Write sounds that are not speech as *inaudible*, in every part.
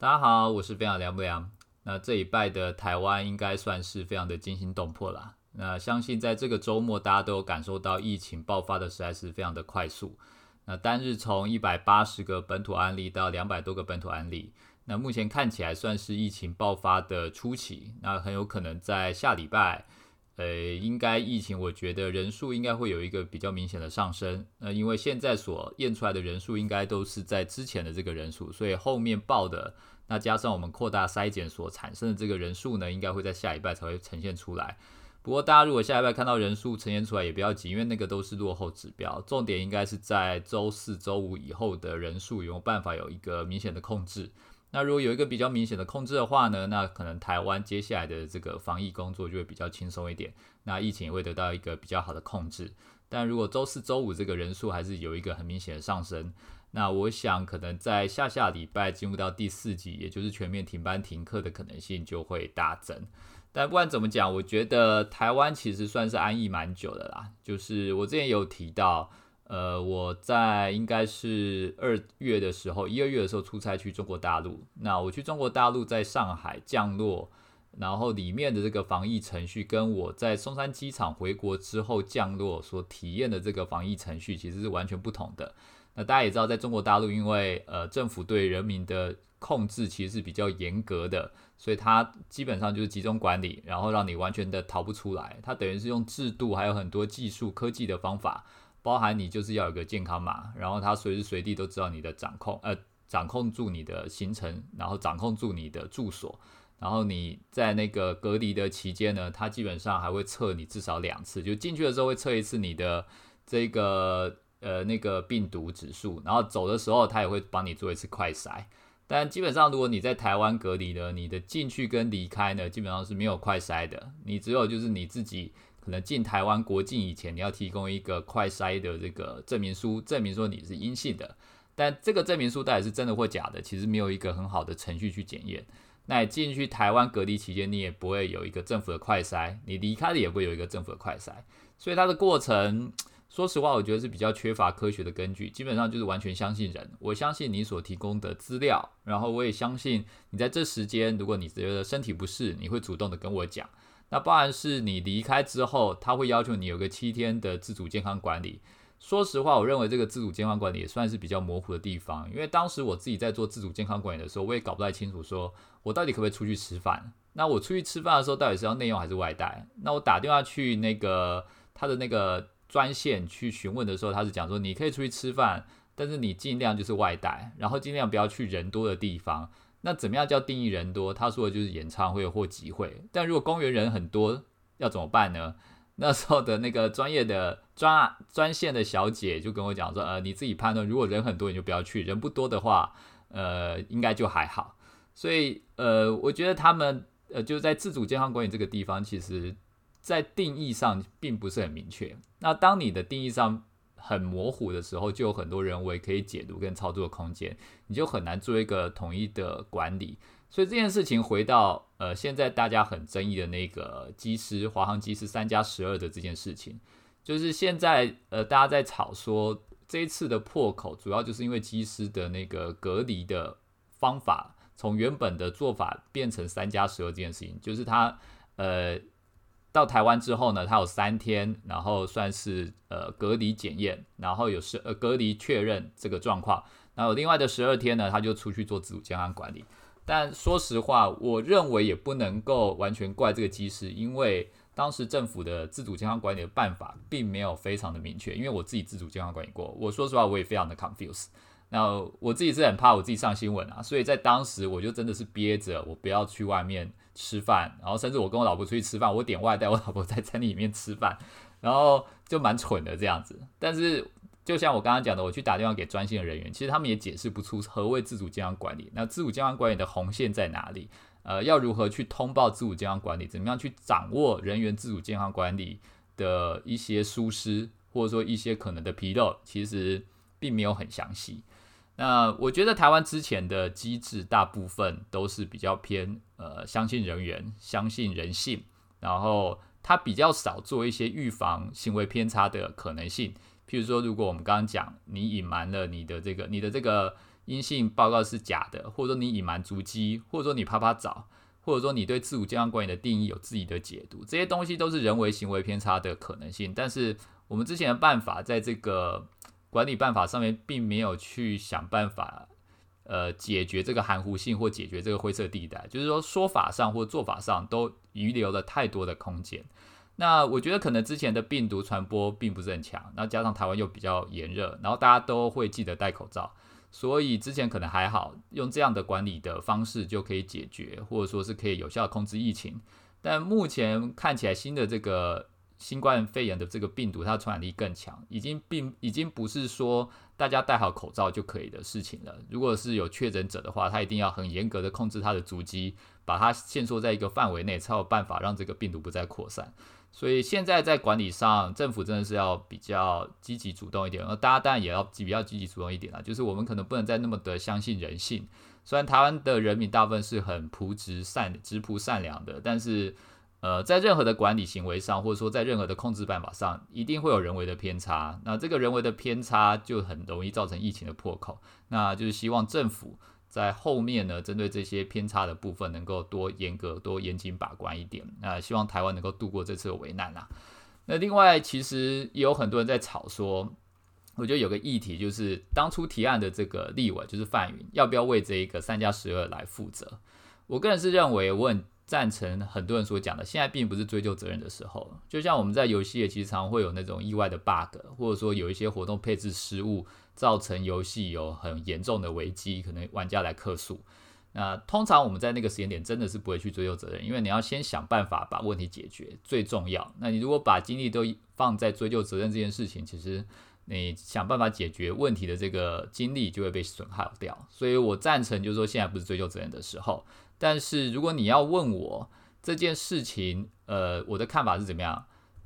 大家好，我是非常凉不凉。那这一拜的台湾应该算是非常的惊心动魄啦。那相信在这个周末，大家都有感受到疫情爆发的实在是非常的快速。那单日从一百八十个本土案例到两百多个本土案例，那目前看起来算是疫情爆发的初期。那很有可能在下礼拜。呃，应该疫情，我觉得人数应该会有一个比较明显的上升。呃，因为现在所验出来的人数应该都是在之前的这个人数，所以后面报的那加上我们扩大筛检所产生的这个人数呢，应该会在下一拜才会呈现出来。不过大家如果下一拜看到人数呈现出来，也不要急，因为那个都是落后指标。重点应该是在周四周五以后的人数有没有办法有一个明显的控制。那如果有一个比较明显的控制的话呢，那可能台湾接下来的这个防疫工作就会比较轻松一点，那疫情也会得到一个比较好的控制。但如果周四周五这个人数还是有一个很明显的上升，那我想可能在下下礼拜进入到第四季，也就是全面停班停课的可能性就会大增。但不管怎么讲，我觉得台湾其实算是安逸蛮久的啦，就是我之前有提到。呃，我在应该是二月的时候，一二月的时候出差去中国大陆。那我去中国大陆，在上海降落，然后里面的这个防疫程序，跟我在松山机场回国之后降落所体验的这个防疫程序，其实是完全不同的。那大家也知道，在中国大陆，因为呃政府对人民的控制其实是比较严格的，所以它基本上就是集中管理，然后让你完全的逃不出来。它等于是用制度，还有很多技术科技的方法。包含你就是要有个健康码，然后他随时随地都知道你的掌控，呃，掌控住你的行程，然后掌控住你的住所，然后你在那个隔离的期间呢，他基本上还会测你至少两次，就进去的时候会测一次你的这个呃那个病毒指数，然后走的时候他也会帮你做一次快筛。但基本上如果你在台湾隔离呢，你的进去跟离开呢，基本上是没有快筛的，你只有就是你自己。可能进台湾国境以前，你要提供一个快筛的这个证明书，证明说你是阴性的。但这个证明书到底是真的或假的，其实没有一个很好的程序去检验。那你进去台湾隔离期间，你也不会有一个政府的快筛；你离开了也不会有一个政府的快筛。所以它的过程，说实话，我觉得是比较缺乏科学的根据。基本上就是完全相信人，我相信你所提供的资料，然后我也相信你在这时间，如果你觉得身体不适，你会主动的跟我讲。那当然是你离开之后，他会要求你有个七天的自主健康管理。说实话，我认为这个自主健康管理也算是比较模糊的地方，因为当时我自己在做自主健康管理的时候，我也搞不太清楚，说我到底可不可以出去吃饭？那我出去吃饭的时候，到底是要内用还是外带？那我打电话去那个他的那个专线去询问的时候，他是讲说你可以出去吃饭，但是你尽量就是外带，然后尽量不要去人多的地方。那怎么样叫定义人多？他说的就是演唱会或集会。但如果公园人很多，要怎么办呢？*laughs* 那时候的那个专业的专专线的小姐就跟我讲说：“呃，你自己判断，如果人很多，你就不要去；人不多的话，呃，应该就还好。”所以，呃，我觉得他们呃，就在自主健康管理这个地方，其实在定义上并不是很明确。那当你的定义上，很模糊的时候，就有很多人为可以解读跟操作的空间，你就很难做一个统一的管理。所以这件事情回到呃，现在大家很争议的那个机师华航机师三加十二的这件事情，就是现在呃，大家在吵说这一次的破口，主要就是因为机师的那个隔离的方法，从原本的做法变成三加十二这件事情，就是他呃。到台湾之后呢，他有三天，然后算是呃隔离检验，然后有十呃隔离确认这个状况，然后另外的十二天呢，他就出去做自主健康管理。但说实话，我认为也不能够完全怪这个机师，因为当时政府的自主健康管理的办法并没有非常的明确。因为我自己自主健康管理过，我说实话我也非常的 confused。那我自己是很怕我自己上新闻啊，所以在当时我就真的是憋着，我不要去外面。吃饭，然后甚至我跟我老婆出去吃饭，我点外带，我老婆在餐厅里面吃饭，*laughs* 然后就蛮蠢的这样子。但是就像我刚刚讲的，我去打电话给专线人员，其实他们也解释不出何谓自主健康管理。那自主健康管理的红线在哪里？呃，要如何去通报自主健康管理？怎么样去掌握人员自主健康管理的一些疏失，或者说一些可能的纰漏，其实并没有很详细。那我觉得台湾之前的机制大部分都是比较偏呃相信人员、相信人性，然后它比较少做一些预防行为偏差的可能性。譬如说，如果我们刚刚讲你隐瞒了你的这个你的这个阴性报告是假的，或者说你隐瞒足迹，或者说你啪啪找，或者说你对自主健康管理的定义有自己的解读，这些东西都是人为行为偏差的可能性。但是我们之前的办法，在这个管理办法上面，并没有去想办法，呃，解决这个含糊性或解决这个灰色地带，就是说说法上或做法上都遗留了太多的空间。那我觉得可能之前的病毒传播并不是很强，那加上台湾又比较炎热，然后大家都会记得戴口罩，所以之前可能还好，用这样的管理的方式就可以解决，或者说是可以有效控制疫情。但目前看起来新的这个新冠肺炎的这个病毒，它传染力更强，已经并已经不是说大家戴好口罩就可以的事情了。如果是有确诊者的话，他一定要很严格的控制他的足迹，把它限缩在一个范围内，才有办法让这个病毒不再扩散。所以现在在管理上，政府真的是要比较积极主动一点，而大家当然也要比较积极主动一点啦。就是我们可能不能再那么的相信人性。虽然台湾的人民大部分是很朴直善、直朴善良的，但是呃，在任何的管理行为上，或者说在任何的控制办法上，一定会有人为的偏差。那这个人为的偏差就很容易造成疫情的破口。那就是希望政府。在后面呢，针对这些偏差的部分，能够多严格、多严谨把关一点。那希望台湾能够度过这次的危难啦。那另外，其实也有很多人在吵说，我觉得有个议题就是，当初提案的这个立委就是范云，要不要为这一个三加十二来负责？我个人是认为，我很赞成很多人所讲的，现在并不是追究责任的时候。就像我们在游戏也其实常会有那种意外的 bug，或者说有一些活动配置失误。造成游戏有很严重的危机，可能玩家来客诉。那通常我们在那个时间点真的是不会去追究责任，因为你要先想办法把问题解决最重要。那你如果把精力都放在追究责任这件事情，其实你想办法解决问题的这个精力就会被损耗掉。所以我赞成就是说现在不是追究责任的时候。但是如果你要问我这件事情，呃，我的看法是怎么样？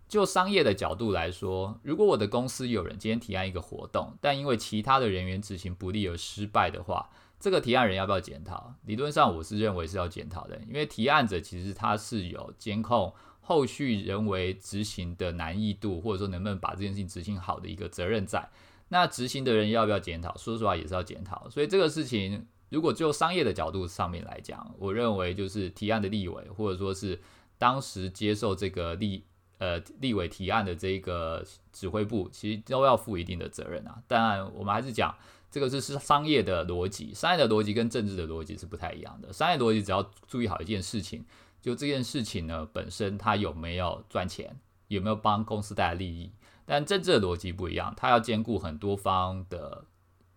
就商业的角度来说，如果我的公司有人今天提案一个活动，但因为其他的人员执行不力而失败的话，这个提案人要不要检讨？理论上我是认为是要检讨的，因为提案者其实他是有监控后续人为执行的难易度，或者说能不能把这件事情执行好的一个责任在。那执行的人要不要检讨？说实话也是要检讨。所以这个事情，如果就商业的角度上面来讲，我认为就是提案的立委，或者说是当时接受这个立。呃，立委提案的这个指挥部其实都要负一定的责任啊。当然，我们还是讲这个是是商业的逻辑，商业的逻辑跟政治的逻辑是不太一样的。商业逻辑只要注意好一件事情，就这件事情呢本身它有没有赚钱，有没有帮公司带来利益。但政治的逻辑不一样，它要兼顾很多方的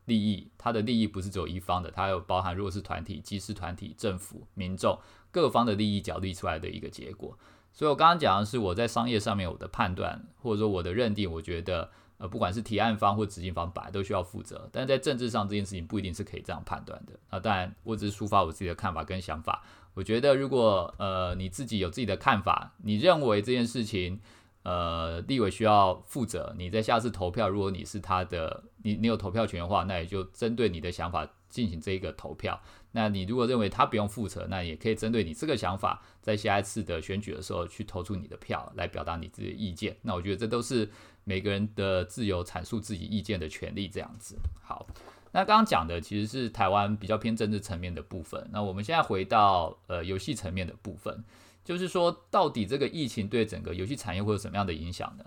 利益，它的利益不是只有一方的，它有包含弱势团体、技师团体、政府、民众各方的利益角力出来的一个结果。所以，我刚刚讲的是我在商业上面我的判断，或者说我的认定。我觉得，呃，不管是提案方或执行方，本来都需要负责。但在政治上，这件事情不一定是可以这样判断的。啊，当然，我只是抒发我自己的看法跟想法。我觉得，如果呃你自己有自己的看法，你认为这件事情，呃，立委需要负责，你在下次投票，如果你是他的，你你有投票权的话，那也就针对你的想法进行这一个投票。那你如果认为他不用负责，那也可以针对你这个想法，在下一次的选举的时候去投出你的票，来表达你自己的意见。那我觉得这都是每个人的自由阐述自己意见的权利。这样子，好。那刚刚讲的其实是台湾比较偏政治层面的部分。那我们现在回到呃游戏层面的部分，就是说到底这个疫情对整个游戏产业会有什么样的影响呢？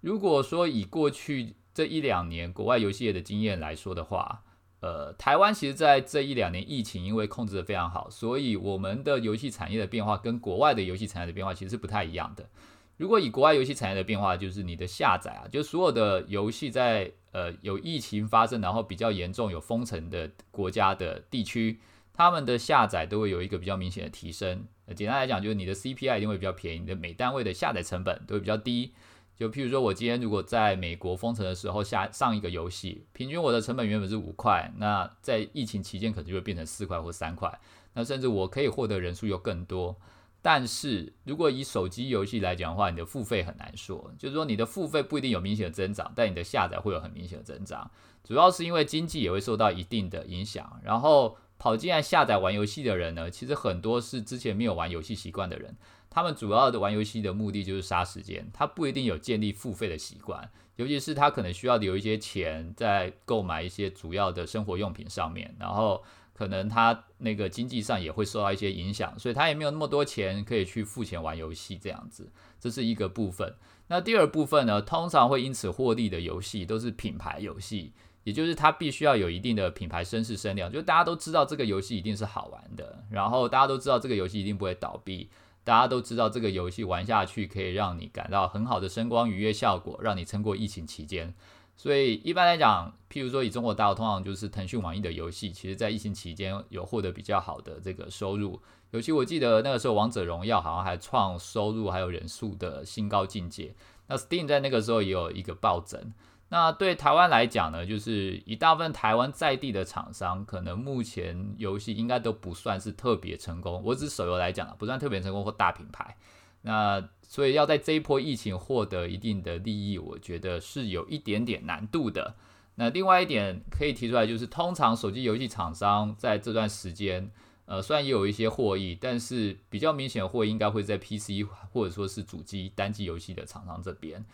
如果说以过去这一两年国外游戏业的经验来说的话，呃，台湾其实在这一两年疫情因为控制的非常好，所以我们的游戏产业的变化跟国外的游戏产业的变化其实是不太一样的。如果以国外游戏产业的变化，就是你的下载啊，就所有的游戏在呃有疫情发生，然后比较严重有封城的国家的地区，他们的下载都会有一个比较明显的提升。简单来讲，就是你的 CPI 一定会比较便宜，你的每单位的下载成本都会比较低。就譬如说，我今天如果在美国封城的时候下上一个游戏，平均我的成本原本是五块，那在疫情期间可能就会变成四块或三块，那甚至我可以获得人数又更多。但是如果以手机游戏来讲的话，你的付费很难说，就是说你的付费不一定有明显的增长，但你的下载会有很明显的增长，主要是因为经济也会受到一定的影响。然后跑进来下载玩游戏的人呢，其实很多是之前没有玩游戏习惯的人。他们主要的玩游戏的目的就是杀时间，他不一定有建立付费的习惯。尤其是他可能需要留一些钱在购买一些主要的生活用品上面，然后可能他那个经济上也会受到一些影响，所以他也没有那么多钱可以去付钱玩游戏这样子，这是一个部分。那第二部分呢，通常会因此获利的游戏都是品牌游戏，也就是它必须要有一定的品牌声势声量，就是大家都知道这个游戏一定是好玩的，然后大家都知道这个游戏一定不会倒闭。大家都知道这个游戏玩下去可以让你感到很好的声光愉悦效果，让你撑过疫情期间。所以一般来讲，譬如说以中国大陆，通常就是腾讯、网易的游戏，其实在疫情期间有获得比较好的这个收入。尤其我记得那个时候，《王者荣耀》好像还创收入还有人数的新高境界。那 Steam 在那个时候也有一个暴增。那对台湾来讲呢，就是一大部分台湾在地的厂商，可能目前游戏应该都不算是特别成功。我指手游来讲啊，不算特别成功或大品牌。那所以要在这一波疫情获得一定的利益，我觉得是有一点点难度的。那另外一点可以提出来，就是通常手机游戏厂商在这段时间，呃，虽然也有一些获益，但是比较明显的获益应该会在 PC 或者说是主机单机游戏的厂商这边。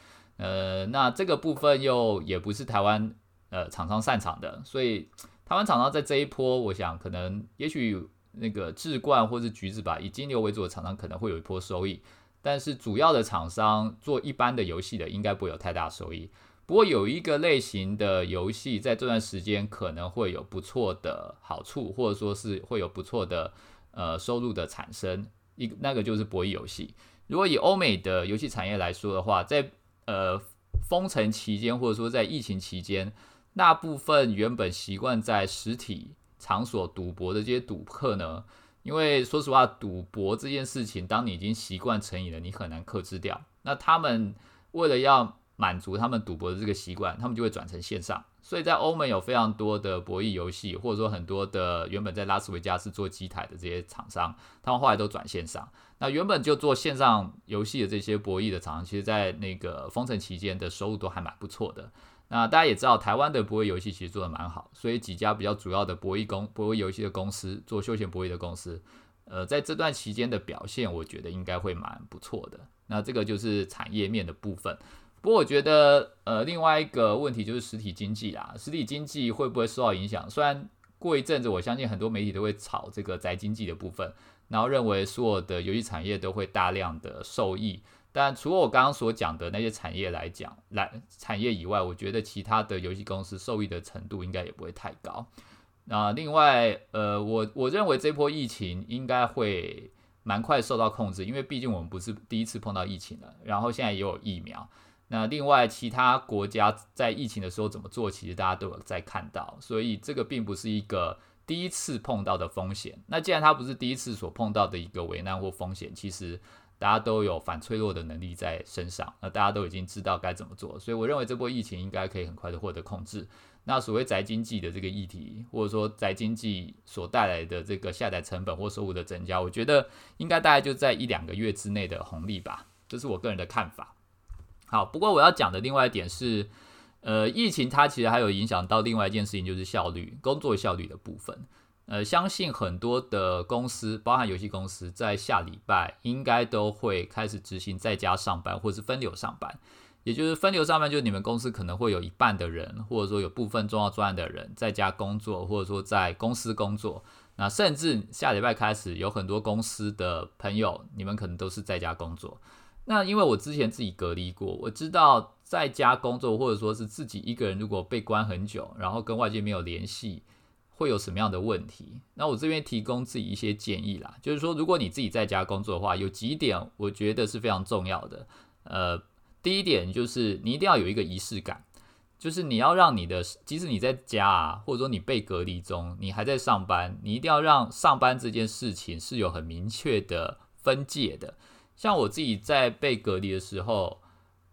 呃，那这个部分又也不是台湾呃厂商擅长的，所以台湾厂商在这一波，我想可能也许那个智冠或是橘子吧，以金牛为主的厂商可能会有一波收益，但是主要的厂商做一般的游戏的，应该不会有太大收益。不过有一个类型的游戏在这段时间可能会有不错的好处，或者说是会有不错的呃收入的产生，一那个就是博弈游戏。如果以欧美的游戏产业来说的话，在呃，封城期间，或者说在疫情期间，那部分原本习惯在实体场所赌博的这些赌客呢，因为说实话，赌博这件事情，当你已经习惯成瘾了，你很难克制掉。那他们为了要满足他们赌博的这个习惯，他们就会转成线上。所以在欧盟有非常多的博弈游戏，或者说很多的原本在拉斯维加斯做机台的这些厂商，他们后来都转线上。那原本就做线上游戏的这些博弈的厂商，其实在那个封城期间的收入都还蛮不错的。那大家也知道，台湾的博弈游戏其实做的蛮好，所以几家比较主要的博弈公博弈游戏的公司，做休闲博弈的公司，呃，在这段期间的表现，我觉得应该会蛮不错的。那这个就是产业面的部分。不过我觉得，呃，另外一个问题就是实体经济啊，实体经济会不会受到影响？虽然过一阵子，我相信很多媒体都会炒这个宅经济的部分。然后认为所有的游戏产业都会大量的受益，但除了我刚刚所讲的那些产业来讲，来产业以外，我觉得其他的游戏公司受益的程度应该也不会太高。那另外，呃，我我认为这波疫情应该会蛮快受到控制，因为毕竟我们不是第一次碰到疫情了，然后现在也有疫苗。那另外，其他国家在疫情的时候怎么做，其实大家都有在看到，所以这个并不是一个。第一次碰到的风险，那既然它不是第一次所碰到的一个危难或风险，其实大家都有反脆弱的能力在身上，那大家都已经知道该怎么做，所以我认为这波疫情应该可以很快的获得控制。那所谓宅经济的这个议题，或者说宅经济所带来的这个下载成本或收入的增加，我觉得应该大概就在一两个月之内的红利吧，这是我个人的看法。好，不过我要讲的另外一点是。呃，疫情它其实还有影响到另外一件事情，就是效率、工作效率的部分。呃，相信很多的公司，包含游戏公司，在下礼拜应该都会开始执行在家上班，或是分流上班。也就是分流上班，就是你们公司可能会有一半的人，或者说有部分重要专案的人在家工作，或者说在公司工作。那甚至下礼拜开始，有很多公司的朋友，你们可能都是在家工作。那因为我之前自己隔离过，我知道。在家工作，或者说是自己一个人，如果被关很久，然后跟外界没有联系，会有什么样的问题？那我这边提供自己一些建议啦，就是说，如果你自己在家工作的话，有几点我觉得是非常重要的。呃，第一点就是你一定要有一个仪式感，就是你要让你的，即使你在家啊，或者说你被隔离中，你还在上班，你一定要让上班这件事情是有很明确的分界的。像我自己在被隔离的时候。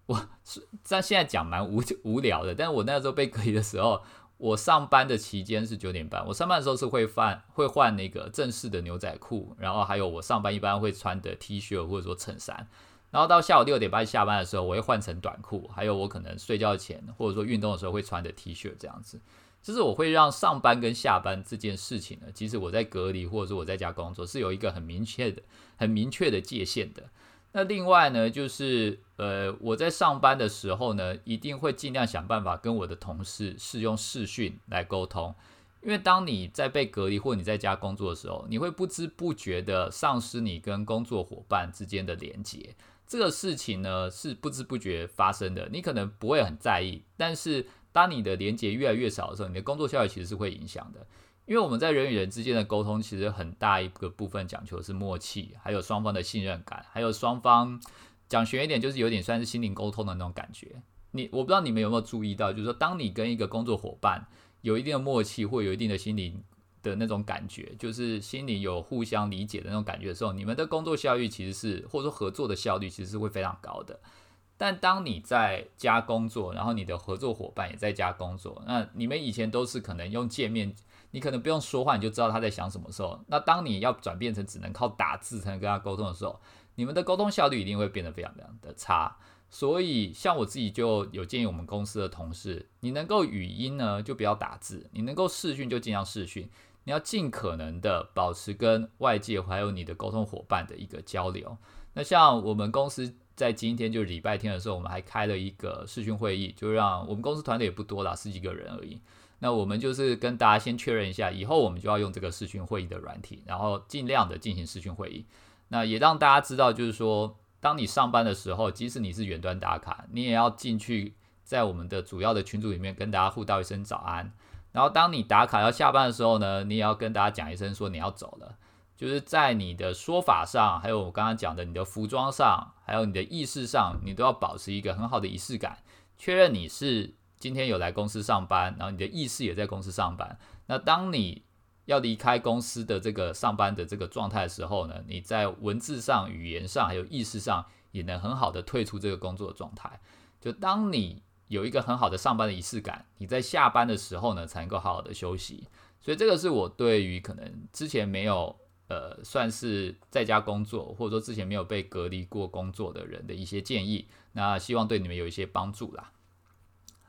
我是在现在讲蛮无 *laughs* 无聊的，但是我那时候被隔离的时候，我上班的期间是九点半，我上班的时候是会换会换那个正式的牛仔裤，然后还有我上班一般会穿的 T 恤或者说衬衫，然后到下午六点半下班的时候，我会换成短裤，还有我可能睡觉前或者说运动的时候会穿的 T 恤这样子，就是我会让上班跟下班这件事情呢，即使我在隔离或者说我在家工作，是有一个很明确的很明确的界限的。那另外呢，就是呃，我在上班的时候呢，一定会尽量想办法跟我的同事是用视讯来沟通，因为当你在被隔离或你在家工作的时候，你会不知不觉的丧失你跟工作伙伴之间的连接。这个事情呢是不知不觉发生的，你可能不会很在意，但是当你的连接越来越少的时候，你的工作效率其实是会影响的。因为我们在人与人之间的沟通，其实很大一个部分讲求的是默契，还有双方的信任感，还有双方讲玄一点，就是有点算是心灵沟通的那种感觉。你我不知道你们有没有注意到，就是说，当你跟一个工作伙伴有一定的默契，或有一定的心灵的那种感觉，就是心里有互相理解的那种感觉的时候，你们的工作效率其实是，或者说合作的效率其实是会非常高的。但当你在家工作，然后你的合作伙伴也在家工作，那你们以前都是可能用见面。你可能不用说话，你就知道他在想什么时候。那当你要转变成只能靠打字才能跟他沟通的时候，你们的沟通效率一定会变得非常非常的差。所以，像我自己就有建议我们公司的同事，你能够语音呢，就不要打字；你能够视讯就尽量视讯。你要尽可能的保持跟外界还有你的沟通伙伴的一个交流。那像我们公司在今天就是礼拜天的时候，我们还开了一个视讯会议，就让我们公司团队也不多啦，十几个人而已。那我们就是跟大家先确认一下，以后我们就要用这个视讯会议的软体，然后尽量的进行视讯会议。那也让大家知道，就是说，当你上班的时候，即使你是远端打卡，你也要进去在我们的主要的群组里面跟大家互道一声早安。然后当你打卡要下班的时候呢，你也要跟大家讲一声说你要走了。就是在你的说法上，还有我刚刚讲的你的服装上，还有你的意识上，你都要保持一个很好的仪式感，确认你是。今天有来公司上班，然后你的意识也在公司上班。那当你要离开公司的这个上班的这个状态的时候呢，你在文字上、语言上还有意识上也能很好的退出这个工作的状态。就当你有一个很好的上班的仪式感，你在下班的时候呢，才能够好好的休息。所以这个是我对于可能之前没有呃算是在家工作，或者说之前没有被隔离过工作的人的一些建议。那希望对你们有一些帮助啦。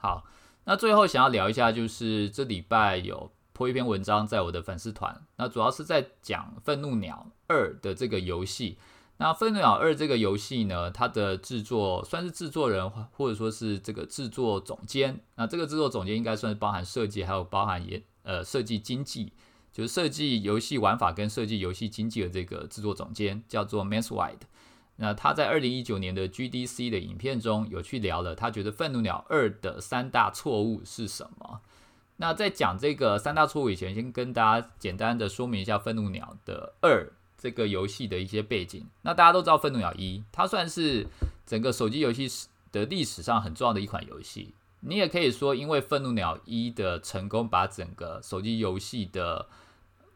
好，那最后想要聊一下，就是这礼拜有播一篇文章在我的粉丝团，那主要是在讲《愤怒鸟二》的这个游戏。那《愤怒鸟二》这个游戏呢，它的制作算是制作人或者说是这个制作总监，那这个制作总监应该算是包含设计，还有包含也呃设计经济，就是设计游戏玩法跟设计游戏经济的这个制作总监叫做 Mans Wide。那他在二零一九年的 GDC 的影片中有去聊了，他觉得《愤怒鸟二》的三大错误是什么？那在讲这个三大错误以前，先跟大家简单的说明一下《愤怒鸟》的二这个游戏的一些背景。那大家都知道，《愤怒鸟一》它算是整个手机游戏史的历史上很重要的一款游戏。你也可以说，因为《愤怒鸟一》的成功，把整个手机游戏的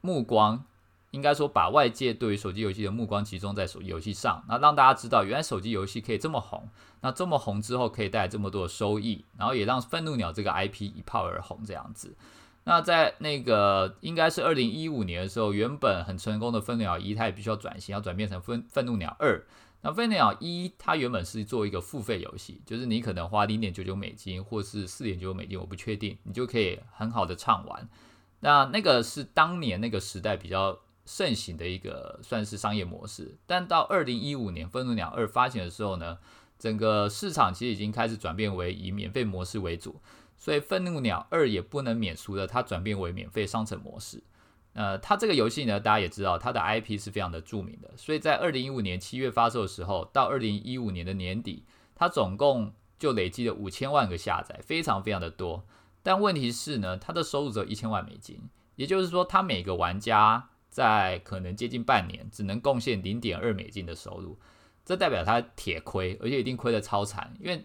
目光。应该说，把外界对于手机游戏的目光集中在手机游戏上，那让大家知道，原来手机游戏可以这么红。那这么红之后，可以带来这么多的收益，然后也让愤怒鸟这个 IP 一炮而红这样子。那在那个应该是二零一五年的时候，原本很成功的愤怒鸟一，它也必须要转型，要转变成愤愤怒鸟二。那愤怒鸟一，它原本是做一个付费游戏，就是你可能花零点九九美金，或是四点九九美金，我不确定，你就可以很好的畅玩。那那个是当年那个时代比较。盛行的一个算是商业模式，但到二零一五年《愤怒鸟二》发行的时候呢，整个市场其实已经开始转变为以免费模式为主，所以《愤怒鸟二》也不能免俗的，它转变为免费商城模式。呃，它这个游戏呢，大家也知道，它的 IP 是非常的著名的，所以在二零一五年七月发售的时候，到二零一五年的年底，它总共就累积了五千万个下载，非常非常的多。但问题是呢，它的收入只有一千万美金，也就是说，它每个玩家。在可能接近半年，只能贡献零点二美金的收入，这代表他铁亏，而且一定亏的超惨。因为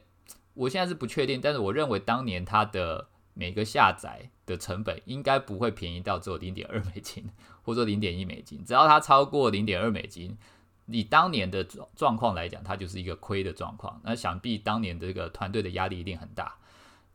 我现在是不确定，但是我认为当年他的每个下载的成本应该不会便宜到只有零点二美金，或者说零点一美金。只要它超过零点二美金，以当年的状状况来讲，它就是一个亏的状况。那想必当年这个团队的压力一定很大。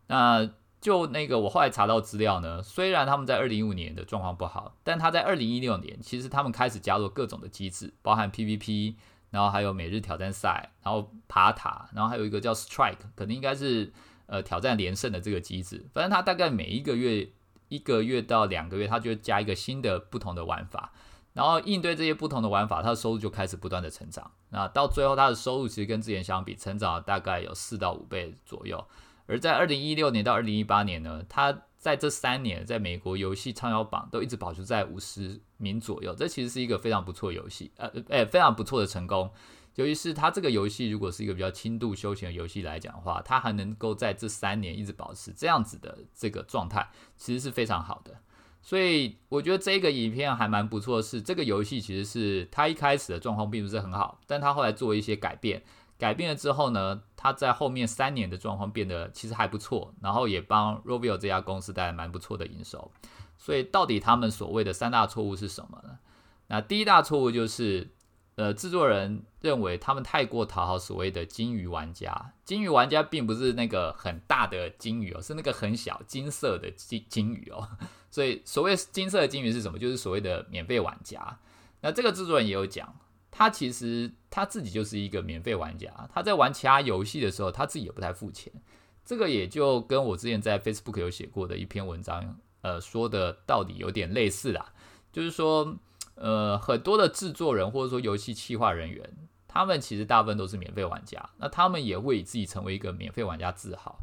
那就那个，我后来查到资料呢，虽然他们在二零一五年的状况不好，但他在二零一六年，其实他们开始加入各种的机制，包含 PVP，然后还有每日挑战赛，然后爬塔，然后还有一个叫 Strike，可能应该是呃挑战连胜的这个机制。反正他大概每一个月一个月到两个月，他就会加一个新的不同的玩法。然后应对这些不同的玩法，他的收入就开始不断的成长。那到最后，他的收入其实跟之前相比，成长大概有四到五倍左右。而在二零一六年到二零一八年呢，它在这三年在美国游戏畅销榜都一直保持在五十名左右。这其实是一个非常不错游戏，呃，诶，非常不错的成功。尤其是它这个游戏如果是一个比较轻度休闲的游戏来讲的话，它还能够在这三年一直保持这样子的这个状态，其实是非常好的。所以我觉得这个影片还蛮不错，是这个游戏其实是它一开始的状况并不是很好，但它后来做一些改变，改变了之后呢，他在后面三年的状况变得其实还不错，然后也帮 Rovio 这家公司带来蛮不错的营收。所以到底他们所谓的三大错误是什么呢？那第一大错误就是。呃，制作人认为他们太过讨好所谓的金鱼玩家。金鱼玩家并不是那个很大的金鱼哦，是那个很小金色的金金鱼哦。所以所谓金色的金鱼是什么？就是所谓的免费玩家。那这个制作人也有讲，他其实他自己就是一个免费玩家。他在玩其他游戏的时候，他自己也不太付钱。这个也就跟我之前在 Facebook 有写过的一篇文章，呃，说的到底有点类似啦，就是说。呃，很多的制作人或者说游戏企划人员，他们其实大部分都是免费玩家，那他们也会以自己成为一个免费玩家自豪。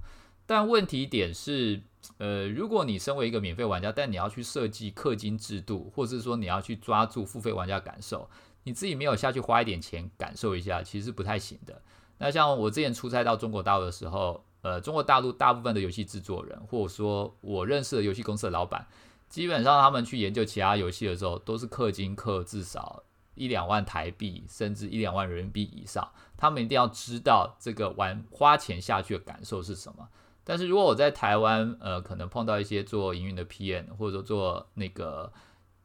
但问题点是，呃，如果你身为一个免费玩家，但你要去设计氪金制度，或者是说你要去抓住付费玩家感受，你自己没有下去花一点钱感受一下，其实不太行的。那像我之前出差到中国大陆的时候，呃，中国大陆大部分的游戏制作人，或者说我认识的游戏公司的老板。基本上他们去研究其他游戏的时候，都是氪金氪至少一两万台币，甚至一两万人民币以上。他们一定要知道这个玩花钱下去的感受是什么。但是如果我在台湾，呃，可能碰到一些做营运的 PM，或者说做那个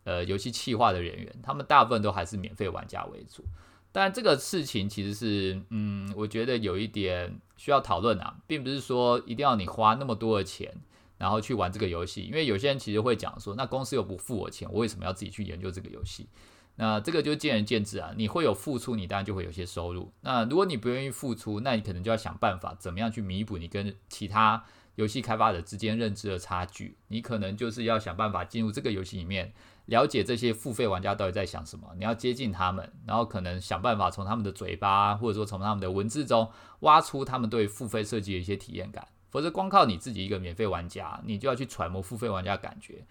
呃游戏企划的人员，他们大部分都还是免费玩家为主。但这个事情其实是，嗯，我觉得有一点需要讨论啊，并不是说一定要你花那么多的钱。然后去玩这个游戏，因为有些人其实会讲说，那公司又不付我钱，我为什么要自己去研究这个游戏？那这个就见仁见智啊。你会有付出，你当然就会有些收入。那如果你不愿意付出，那你可能就要想办法怎么样去弥补你跟其他游戏开发者之间认知的差距。你可能就是要想办法进入这个游戏里面，了解这些付费玩家到底在想什么，你要接近他们，然后可能想办法从他们的嘴巴或者说从他们的文字中挖出他们对付费设计的一些体验感。否则，光靠你自己一个免费玩家，你就要去揣摩付费玩家感觉。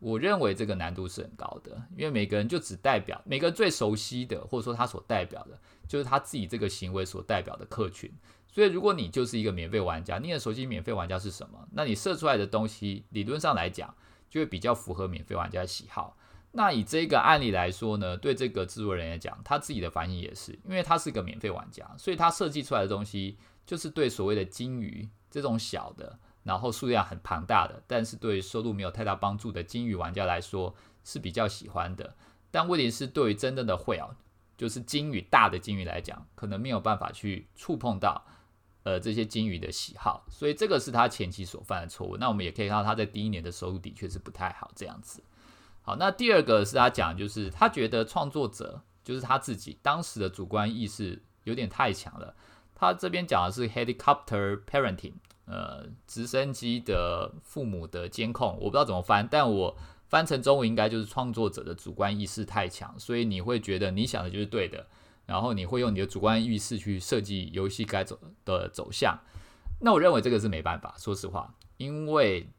我认为这个难度是很高的，因为每个人就只代表每个人最熟悉的，或者说他所代表的，就是他自己这个行为所代表的客群。所以，如果你就是一个免费玩家，你很熟悉免费玩家是什么，那你设出来的东西，理论上来讲，就会比较符合免费玩家的喜好。那以这个案例来说呢，对这个制作人来讲，他自己的反应也是，因为他是个免费玩家，所以他设计出来的东西，就是对所谓的金鱼。这种小的，然后数量很庞大的，但是对收入没有太大帮助的金鱼玩家来说是比较喜欢的。但问题是，对于真正的会啊，就是金鱼大的金鱼来讲，可能没有办法去触碰到呃这些金鱼的喜好，所以这个是他前期所犯的错误。那我们也可以看到他在第一年的收入的确是不太好这样子。好，那第二个是他讲，就是他觉得创作者就是他自己当时的主观意识有点太强了。他这边讲的是 helicopter parenting，呃，直升机的父母的监控，我不知道怎么翻，但我翻成中文应该就是创作者的主观意识太强，所以你会觉得你想的就是对的，然后你会用你的主观意识去设计游戏该走的走向。那我认为这个是没办法，说实话，因为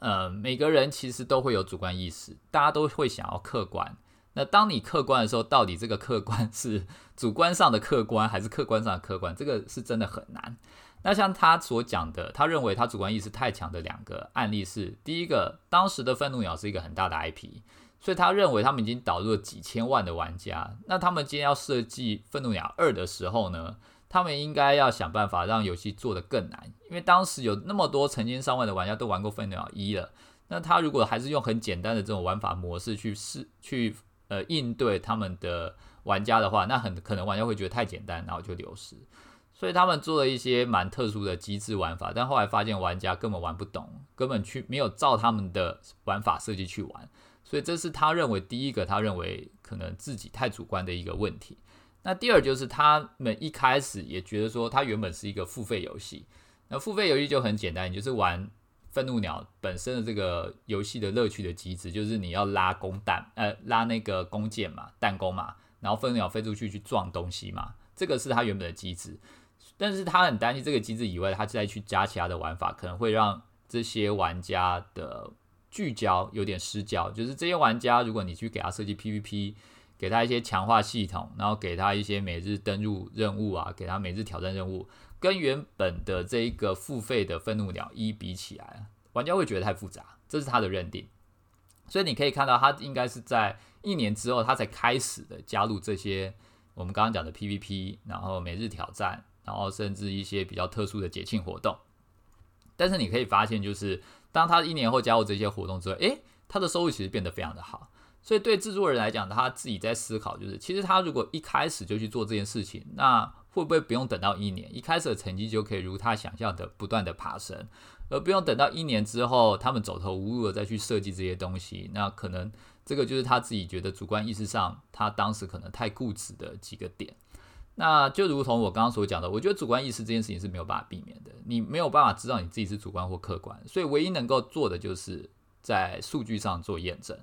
呃，每个人其实都会有主观意识，大家都会想要客观。那当你客观的时候，到底这个客观是主观上的客观，还是客观上的客观？这个是真的很难。那像他所讲的，他认为他主观意识太强的两个案例是：第一个，当时的愤怒鸟是一个很大的 IP，所以他认为他们已经导入了几千万的玩家。那他们今天要设计愤怒鸟二的时候呢，他们应该要想办法让游戏做得更难，因为当时有那么多成千上万的玩家都玩过愤怒鸟一了。那他如果还是用很简单的这种玩法模式去试去。呃，应对他们的玩家的话，那很可能玩家会觉得太简单，然后就流失。所以他们做了一些蛮特殊的机制玩法，但后来发现玩家根本玩不懂，根本去没有照他们的玩法设计去玩。所以这是他认为第一个，他认为可能自己太主观的一个问题。那第二就是他们一开始也觉得说，它原本是一个付费游戏，那付费游戏就很简单，你就是玩愤怒鸟本身的这个游戏的乐趣的机制，就是你要拉弓弹，呃，拉那个弓箭嘛，弹弓嘛，然后愤怒鸟飞出去去撞东西嘛，这个是它原本的机制。但是他很担心这个机制以外，他再去加其他的玩法，可能会让这些玩家的聚焦有点失焦。就是这些玩家，如果你去给他设计 PVP，给他一些强化系统，然后给他一些每日登录任务啊，给他每日挑战任务，跟原本的这一个付费的愤怒鸟一比起来，玩家会觉得太复杂。这是他的认定。所以你可以看到，他应该是在一年之后，他才开始的加入这些我们刚刚讲的 PVP，然后每日挑战。然后甚至一些比较特殊的节庆活动，但是你可以发现，就是当他一年后加入这些活动之后，诶，他的收入其实变得非常的好。所以对制作人来讲，他自己在思考，就是其实他如果一开始就去做这件事情，那会不会不用等到一年，一开始的成绩就可以如他想象的不断的爬升，而不用等到一年之后，他们走投无路的再去设计这些东西？那可能这个就是他自己觉得主观意识上，他当时可能太固执的几个点。那就如同我刚刚所讲的，我觉得主观意识这件事情是没有办法避免的，你没有办法知道你自己是主观或客观，所以唯一能够做的就是在数据上做验证。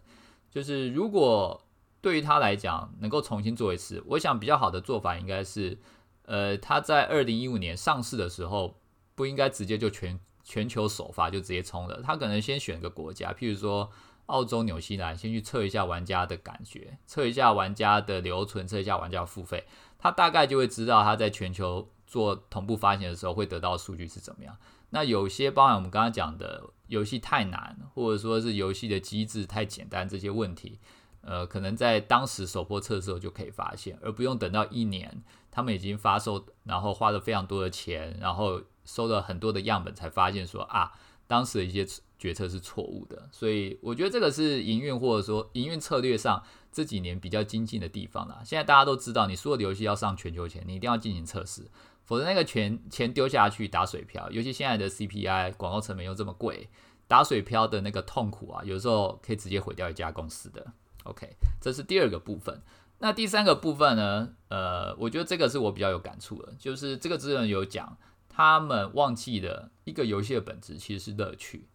就是如果对于他来讲能够重新做一次，我想比较好的做法应该是，呃，他在二零一五年上市的时候不应该直接就全全球首发就直接冲了，他可能先选个国家，譬如说澳洲、纽西兰，先去测一下玩家的感觉，测一下玩家的留存，测一下玩家付费。他大概就会知道他在全球做同步发行的时候会得到数据是怎么样。那有些包含我们刚刚讲的游戏太难，或者说是游戏的机制太简单这些问题，呃，可能在当时首播测试就可以发现，而不用等到一年，他们已经发售，然后花了非常多的钱，然后收了很多的样本，才发现说啊，当时的一些决策是错误的。所以我觉得这个是营运或者说营运策略上。这几年比较精进的地方啦。现在大家都知道，你所有的游戏要上全球前，你一定要进行测试，否则那个钱钱丢下去打水漂。尤其现在的 CPI 广告成本又这么贵，打水漂的那个痛苦啊，有时候可以直接毁掉一家公司的。OK，这是第二个部分。那第三个部分呢？呃，我觉得这个是我比较有感触的，就是这个资人有讲，他们忘记了一个游戏的本质其实是乐趣。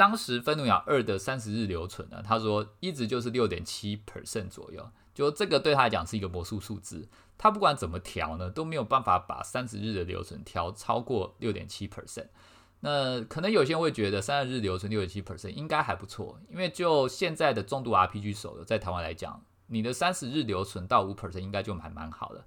当时《愤怒鸟二》的三十日留存呢，他说一直就是六点七 percent 左右，就这个对他来讲是一个魔术数字，他不管怎么调呢，都没有办法把三十日的留存调超过六点七 percent。那可能有些人会觉得三十日留存六点七 percent 应该还不错，因为就现在的重度 RPG 手游在台湾来讲，你的三十日留存到五 percent 应该就还蛮好的。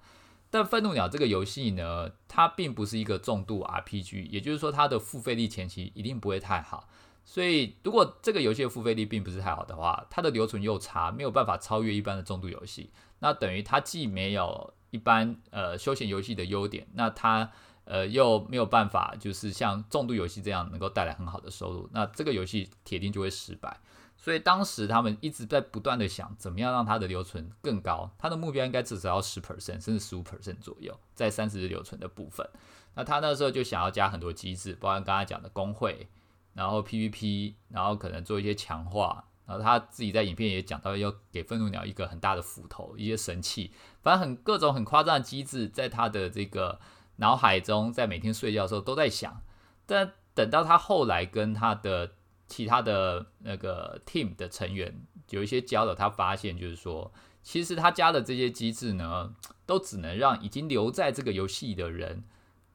但《愤怒鸟》这个游戏呢，它并不是一个重度 RPG，也就是说它的付费力前期一定不会太好。所以，如果这个游戏的付费率并不是太好的话，它的留存又差，没有办法超越一般的重度游戏，那等于它既没有一般呃休闲游戏的优点，那它呃又没有办法就是像重度游戏这样能够带来很好的收入，那这个游戏铁定就会失败。所以当时他们一直在不断的想，怎么样让它的留存更高，它的目标应该至少要十 percent 甚至十五 percent 左右，在三十日留存的部分。那他那时候就想要加很多机制，包括刚才讲的工会。然后 PVP，然后可能做一些强化，然后他自己在影片也讲到要给愤怒鸟一个很大的斧头，一些神器，反正很各种很夸张的机制，在他的这个脑海中，在每天睡觉的时候都在想。但等到他后来跟他的其他的那个 team 的成员有一些交流，他发现就是说，其实他加的这些机制呢，都只能让已经留在这个游戏的人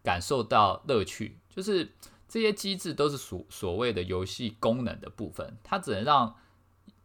感受到乐趣，就是。这些机制都是所所谓的游戏功能的部分，它只能让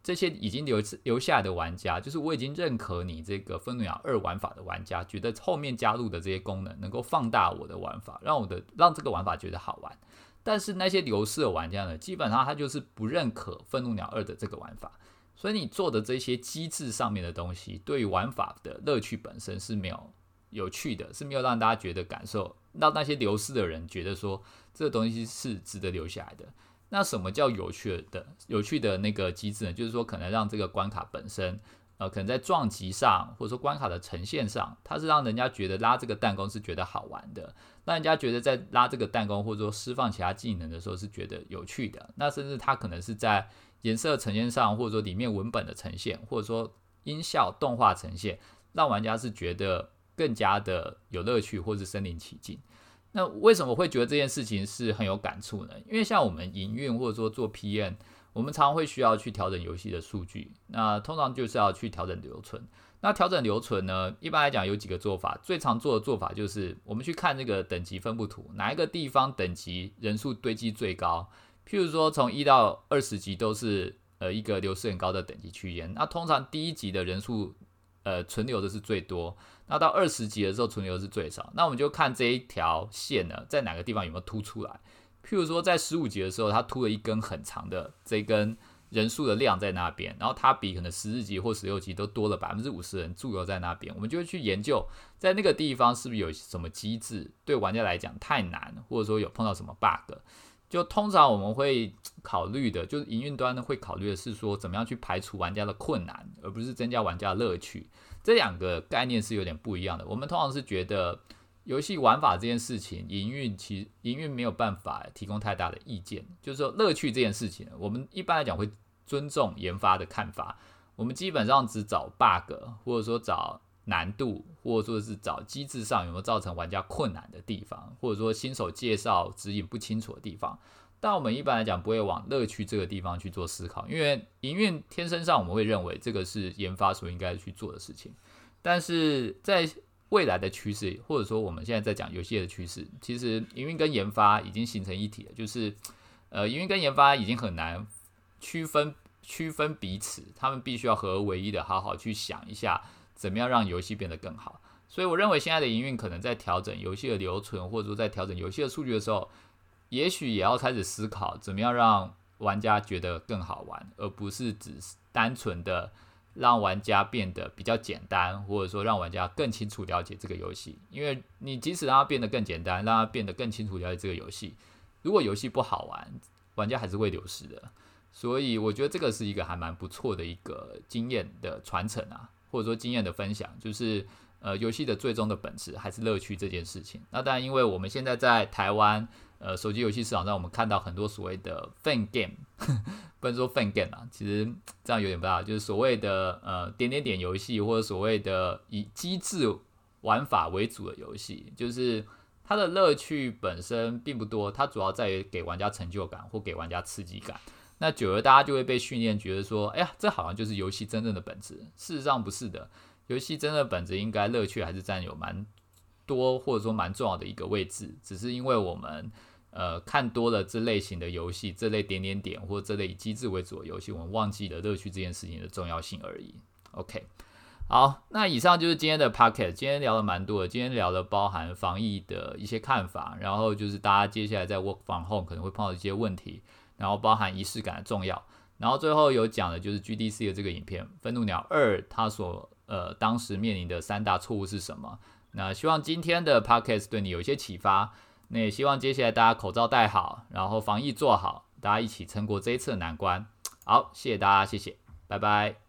这些已经留留下来的玩家，就是我已经认可你这个《愤怒鸟二》玩法的玩家，觉得后面加入的这些功能能够放大我的玩法，让我的让这个玩法觉得好玩。但是那些流失的玩家呢，基本上他就是不认可《愤怒鸟二》的这个玩法，所以你做的这些机制上面的东西，对于玩法的乐趣本身是没有有趣的，是没有让大家觉得感受，让那些流失的人觉得说。这个东西是值得留下来的。那什么叫有趣的、有趣的那个机制呢？就是说，可能让这个关卡本身，呃，可能在撞击上，或者说关卡的呈现上，它是让人家觉得拉这个弹弓是觉得好玩的，让人家觉得在拉这个弹弓或者说释放其他技能的时候是觉得有趣的。那甚至它可能是在颜色呈现上，或者说里面文本的呈现，或者说音效、动画呈现，让玩家是觉得更加的有乐趣，或是身临其境。那为什么会觉得这件事情是很有感触呢？因为像我们营运或者说做 PM，我们常常会需要去调整游戏的数据，那通常就是要去调整留存。那调整留存呢，一般来讲有几个做法，最常做的做法就是我们去看这个等级分布图，哪一个地方等级人数堆积最高。譬如说从一到二十级都是呃一个流失很高的等级区间，那通常第一级的人数呃存留的是最多。那到二十级的时候，存留是最少。那我们就看这一条线呢，在哪个地方有没有凸出来。譬如说，在十五级的时候，它凸了一根很长的这一根人数的量在那边，然后它比可能十四级或十六级都多了百分之五十人驻留在那边。我们就会去研究，在那个地方是不是有什么机制对玩家来讲太难，或者说有碰到什么 bug。就通常我们会考虑的，就是营运端呢会考虑的是说，怎么样去排除玩家的困难，而不是增加玩家的乐趣。这两个概念是有点不一样的。我们通常是觉得游戏玩法这件事情，营运其营运没有办法提供太大的意见。就是说乐趣这件事情，我们一般来讲会尊重研发的看法。我们基本上只找 bug，或者说找难度，或者说是找机制上有没有造成玩家困难的地方，或者说新手介绍指引不清楚的地方。但我们一般来讲不会往乐趣这个地方去做思考，因为营运天生上我们会认为这个是研发所应该去做的事情。但是在未来的趋势，或者说我们现在在讲游戏的趋势，其实营运跟研发已经形成一体了。就是呃，营运跟研发已经很难区分区分彼此，他们必须要合而为一的，好好去想一下怎么样让游戏变得更好。所以我认为现在的营运可能在调整游戏的留存，或者说在调整游戏的数据的时候。也许也要开始思考，怎么样让玩家觉得更好玩，而不是只是单纯的让玩家变得比较简单，或者说让玩家更清楚了解这个游戏。因为你即使让它变得更简单，让它变得更清楚了解这个游戏，如果游戏不好玩，玩家还是会流失的。所以我觉得这个是一个还蛮不错的一个经验的传承啊，或者说经验的分享，就是呃，游戏的最终的本质还是乐趣这件事情。那当然，因为我们现在在台湾。呃，手机游戏市场上，我们看到很多所谓的 fan game，*laughs* 不能说 fan game 啊，其实这样有点不大，就是所谓的呃点点点游戏，或者所谓的以机制玩法为主的游戏，就是它的乐趣本身并不多，它主要在于给玩家成就感或给玩家刺激感。那久了，大家就会被训练觉得说，哎呀，这好像就是游戏真正的本质。事实上不是的，游戏真正的本质应该乐趣还是占有蛮。多或者说蛮重要的一个位置，只是因为我们呃看多了这类型的游戏，这类点点点或这类以机制为主的游戏，我们忘记了乐趣这件事情的重要性而已。OK，好，那以上就是今天的 Pocket，今天聊了蛮多的，今天聊了包含防疫的一些看法，然后就是大家接下来在 Work from Home 可能会碰到一些问题，然后包含仪式感的重要，然后最后有讲的就是 GDC 的这个影片《愤怒鸟二》，它所呃当时面临的三大错误是什么？那希望今天的 podcast 对你有一些启发。那也希望接下来大家口罩戴好，然后防疫做好，大家一起撑过这一次的难关。好，谢谢大家，谢谢，拜拜。